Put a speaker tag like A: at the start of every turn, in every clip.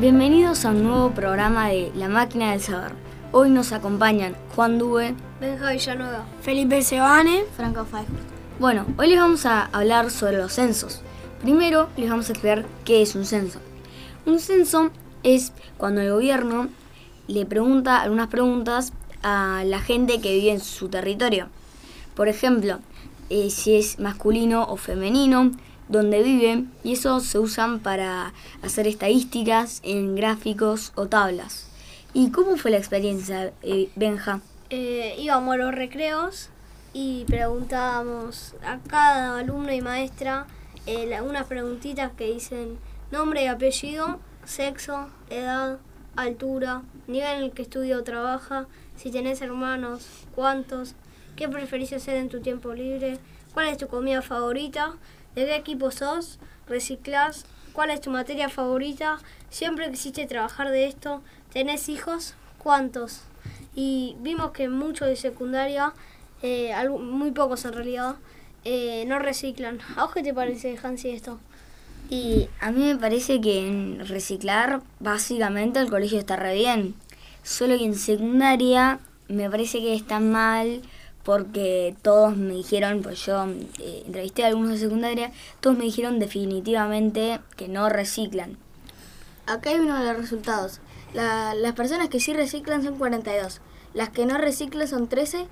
A: Bienvenidos a un nuevo programa de La Máquina del Saber. Hoy nos acompañan Juan Dube,
B: Benja Villanueva,
C: Felipe Sebane,
D: Franco Faijo.
A: Bueno, hoy les vamos a hablar sobre los censos. Primero les vamos a explicar qué es un censo. Un censo es cuando el gobierno le pregunta algunas preguntas a la gente que vive en su territorio. Por ejemplo, eh, si es masculino o femenino, dónde viven, y eso se usan para hacer estadísticas en gráficos o tablas. ¿Y cómo fue la experiencia, eh, Benja?
B: Eh, íbamos a los recreos y preguntábamos a cada alumno y maestra eh, la- unas preguntitas que dicen nombre y apellido, sexo, edad, altura, nivel en el que estudia o trabaja, si tenés hermanos, cuántos, qué preferís hacer en tu tiempo libre, cuál es tu comida favorita, de qué equipo sos, reciclás, cuál es tu materia favorita, siempre quisiste trabajar de esto, tenés hijos, cuántos. Y vimos que muchos de secundaria, eh, muy pocos en realidad, eh, no reciclan. ¿A vos qué te parece, Hansi, esto?
A: Y a mí me parece que en reciclar, básicamente el colegio está re bien. Solo que en secundaria me parece que está mal porque todos me dijeron, pues yo eh, entrevisté a algunos de secundaria, todos me dijeron definitivamente que no reciclan.
D: Acá hay uno de los resultados. La- las personas que sí reciclan son 42. Las que no reciclan son 13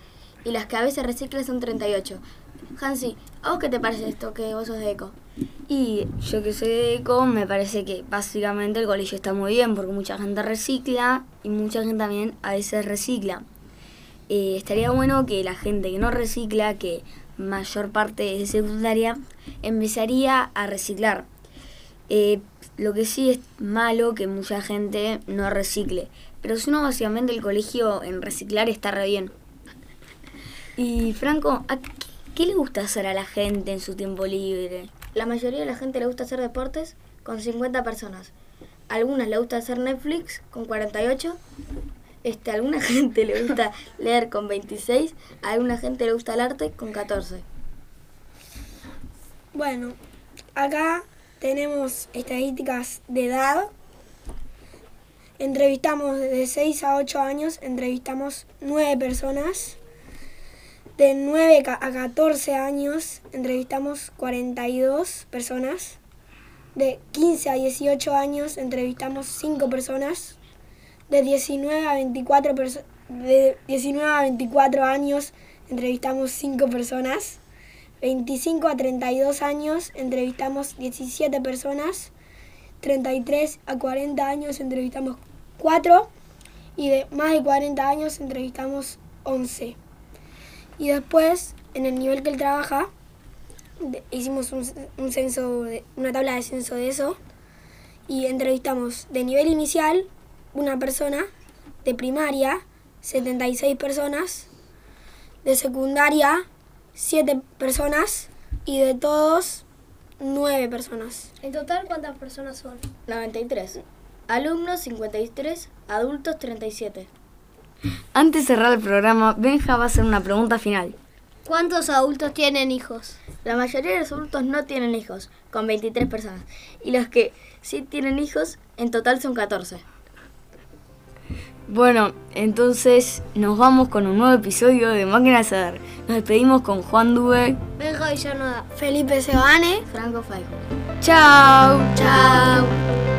D: y las que a veces reciclan son 38. Hansi, ¿a vos qué te parece esto que vos sos de eco?
A: Y yo que soy de ECO, me parece que básicamente el colegio está muy bien porque mucha gente recicla y mucha gente también a veces recicla. Eh, estaría bueno que la gente que no recicla, que mayor parte es secundaria, empezaría a reciclar. Eh, lo que sí es malo que mucha gente no recicle. Pero si no, básicamente el colegio en reciclar está re bien. Y Franco, ¿a qué, qué le gusta hacer a la gente en su tiempo libre?
D: La mayoría de la gente le gusta hacer deportes con 50 personas. A algunas le gusta hacer Netflix con 48. Este, a alguna gente le gusta leer con 26. A alguna gente le gusta el arte con 14.
C: Bueno, acá tenemos estadísticas de edad. Entrevistamos de 6 a 8 años, entrevistamos 9 personas. De 9 ca- a 14 años, entrevistamos 42 personas. De 15 a 18 años, entrevistamos 5 personas. De 19 a 24, perso- de 19 a 24 años, entrevistamos 5 personas. 25 a 32 años entrevistamos 17 personas, 33 a 40 años entrevistamos 4 y de más de 40 años entrevistamos 11. Y después, en el nivel que él trabaja, hicimos una tabla de censo de eso y entrevistamos de nivel inicial una persona, de primaria 76 personas, de secundaria 7 personas y de todos 9 personas.
B: En total, ¿cuántas personas son?
D: 93. Alumnos 53, adultos 37.
A: Antes de cerrar el programa, Benja va a hacer una pregunta final.
B: ¿Cuántos adultos tienen hijos?
D: La mayoría de los adultos no tienen hijos, con 23 personas. Y los que sí tienen hijos, en total son 14.
A: Bueno, entonces nos vamos con un nuevo episodio de Máquina de Saber. Nos despedimos con Juan Dube.
B: Benja Villanueva.
C: Felipe Sebane.
D: Franco Faijo.
A: ¡Chao!
D: Chao.